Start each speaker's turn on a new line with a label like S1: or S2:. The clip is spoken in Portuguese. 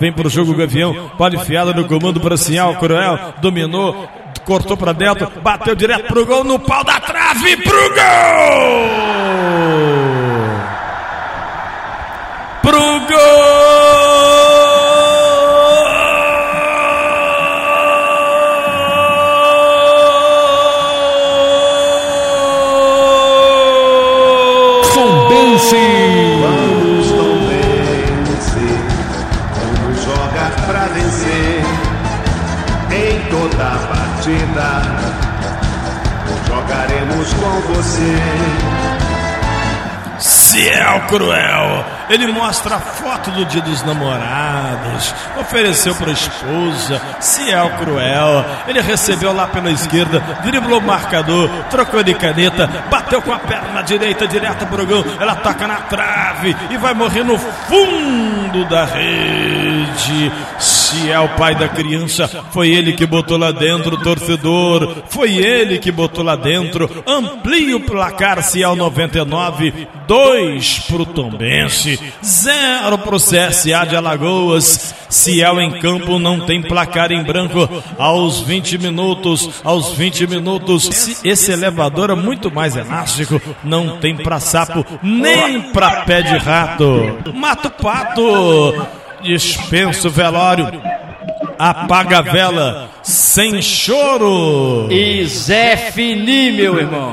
S1: Vem pro jogo Gavião, pode fiada no comando para Sinhal, Cruel, dominou, cortou para dentro, bateu direto pro gol, no pau da trave, pro gol! Pro gol!
S2: Vamos jogar pra vencer em toda partida. Jogaremos com você.
S1: Ciel Cruel. Ele mostra a foto do dia dos namorados, ofereceu para a esposa, Ciel Cruel. Ele recebeu lá pela esquerda, driblou o marcador, trocou de caneta, bateu com a perna direita direto pro gol. Ela toca na trave e vai morrer no fundo da rede. Ciel, pai da criança, foi ele que botou lá dentro o torcedor, foi ele que botou lá dentro. Amplia o placar, Ciel 99, 2 pro Tombense, 0 pro CSA de Alagoas. Ciel em campo não tem placar em branco aos 20 minutos, aos 20 minutos. Esse, elevador é muito mais elástico, não tem pra sapo nem pra pé de rato. Mato pato dispensa o velório, apaga a vela sem choro.
S3: E Zé Fini, meu irmão.